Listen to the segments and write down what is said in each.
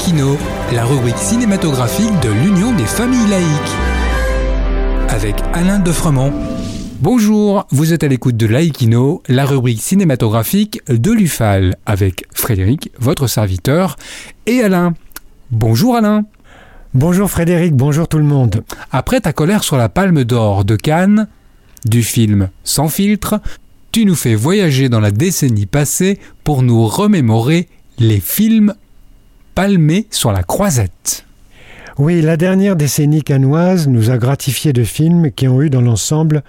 Laïkino, la rubrique cinématographique de l'Union des familles laïques. Avec Alain Defremont. Bonjour, vous êtes à l'écoute de Laïkino, la rubrique cinématographique de l'UFAL, avec Frédéric, votre serviteur, et Alain. Bonjour Alain. Bonjour Frédéric, bonjour tout le monde. Après ta colère sur la Palme d'Or de Cannes, du film Sans filtre, tu nous fais voyager dans la décennie passée pour nous remémorer les films palmés sur la croisette. Oui, la dernière décennie cannoise nous a gratifié de films qui ont eu dans l'ensemble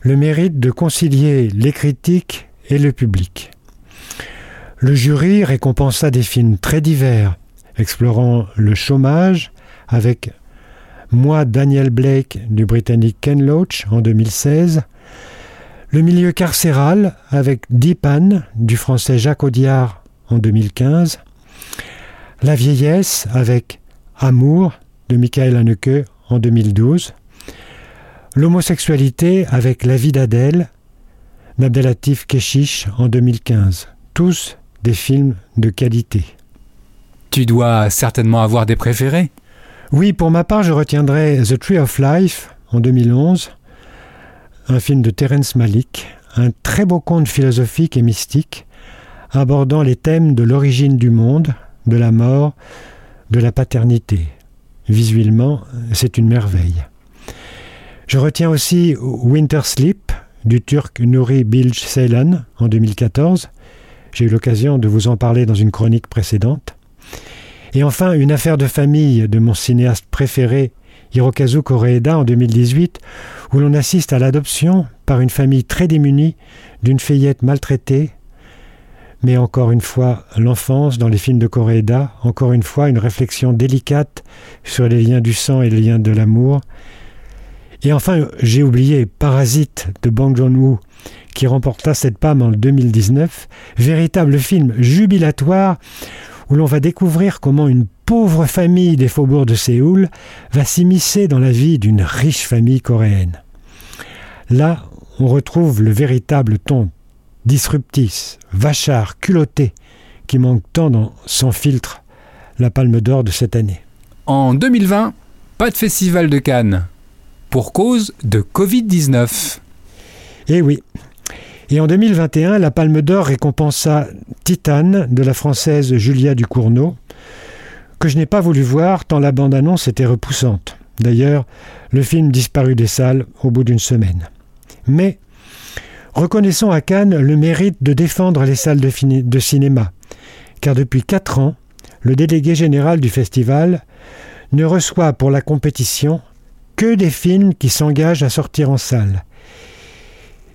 le mérite de concilier les critiques et le public. Le jury récompensa des films très divers, explorant le chômage avec Moi Daniel Blake du britannique Ken Loach en 2016, le milieu carcéral avec Deep Anne du français Jacques Audiard en 2015, La vieillesse avec Amour de Michael Haneke en 2012, L'homosexualité avec La vie d'Adèle d'Abdelatif Keshish en 2015. Tous des films de qualité. Tu dois certainement avoir des préférés. Oui, pour ma part, je retiendrai The Tree of Life en 2011, un film de Terence Malick, un très beau conte philosophique et mystique abordant les thèmes de l'origine du monde, de la mort, de la paternité. Visuellement, c'est une merveille. Je retiens aussi Winter Sleep du turc Nuri Bilge Ceylan en 2014. J'ai eu l'occasion de vous en parler dans une chronique précédente. Et enfin, une affaire de famille de mon cinéaste préféré, Hirokazu Koreeda, en 2018, où l'on assiste à l'adoption par une famille très démunie d'une fillette maltraitée. Mais encore une fois, l'enfance dans les films de Koreeda, encore une fois, une réflexion délicate sur les liens du sang et les liens de l'amour, et enfin, j'ai oublié Parasite de Bang Joon-woo, qui remporta cette palme en 2019, véritable film jubilatoire où l'on va découvrir comment une pauvre famille des faubourgs de Séoul va s'immiscer dans la vie d'une riche famille coréenne. Là, on retrouve le véritable ton disruptif, vachard, culotté, qui manque tant dans Sans filtre, la palme d'or de cette année. En 2020, pas de festival de Cannes pour cause de Covid-19. Eh oui. Et en 2021, la Palme d'Or récompensa Titane de la française Julia Ducournau, que je n'ai pas voulu voir tant la bande-annonce était repoussante. D'ailleurs, le film disparut des salles au bout d'une semaine. Mais reconnaissons à Cannes le mérite de défendre les salles de, cinéma, car depuis quatre ans, le délégué général du festival ne reçoit pour la compétition que des films qui s'engagent à sortir en salle.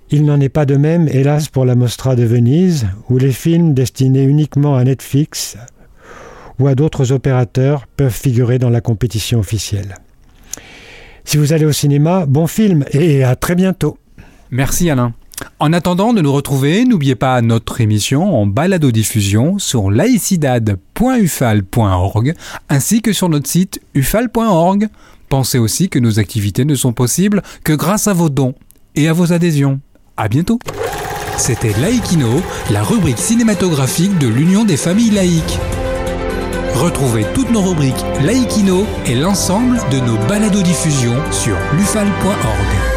Il n'en est pas de même, hélas, pour la Mostra de Venise, où les films destinés uniquement à Netflix ou à d'autres opérateurs peuvent figurer dans la compétition officielle. Si vous allez au cinéma, bon film et à très bientôt. Merci Alain. En attendant de nous retrouver, n'oubliez pas notre émission en balado-diffusion sur laicidad.ufal.org ainsi que sur notre site ufal.org. Pensez aussi que nos activités ne sont possibles que grâce à vos dons et à vos adhésions. À bientôt. C'était Laïkino, la rubrique cinématographique de l'Union des familles laïques. Retrouvez toutes nos rubriques Laïkino et l'ensemble de nos balados diffusions sur lufal.org.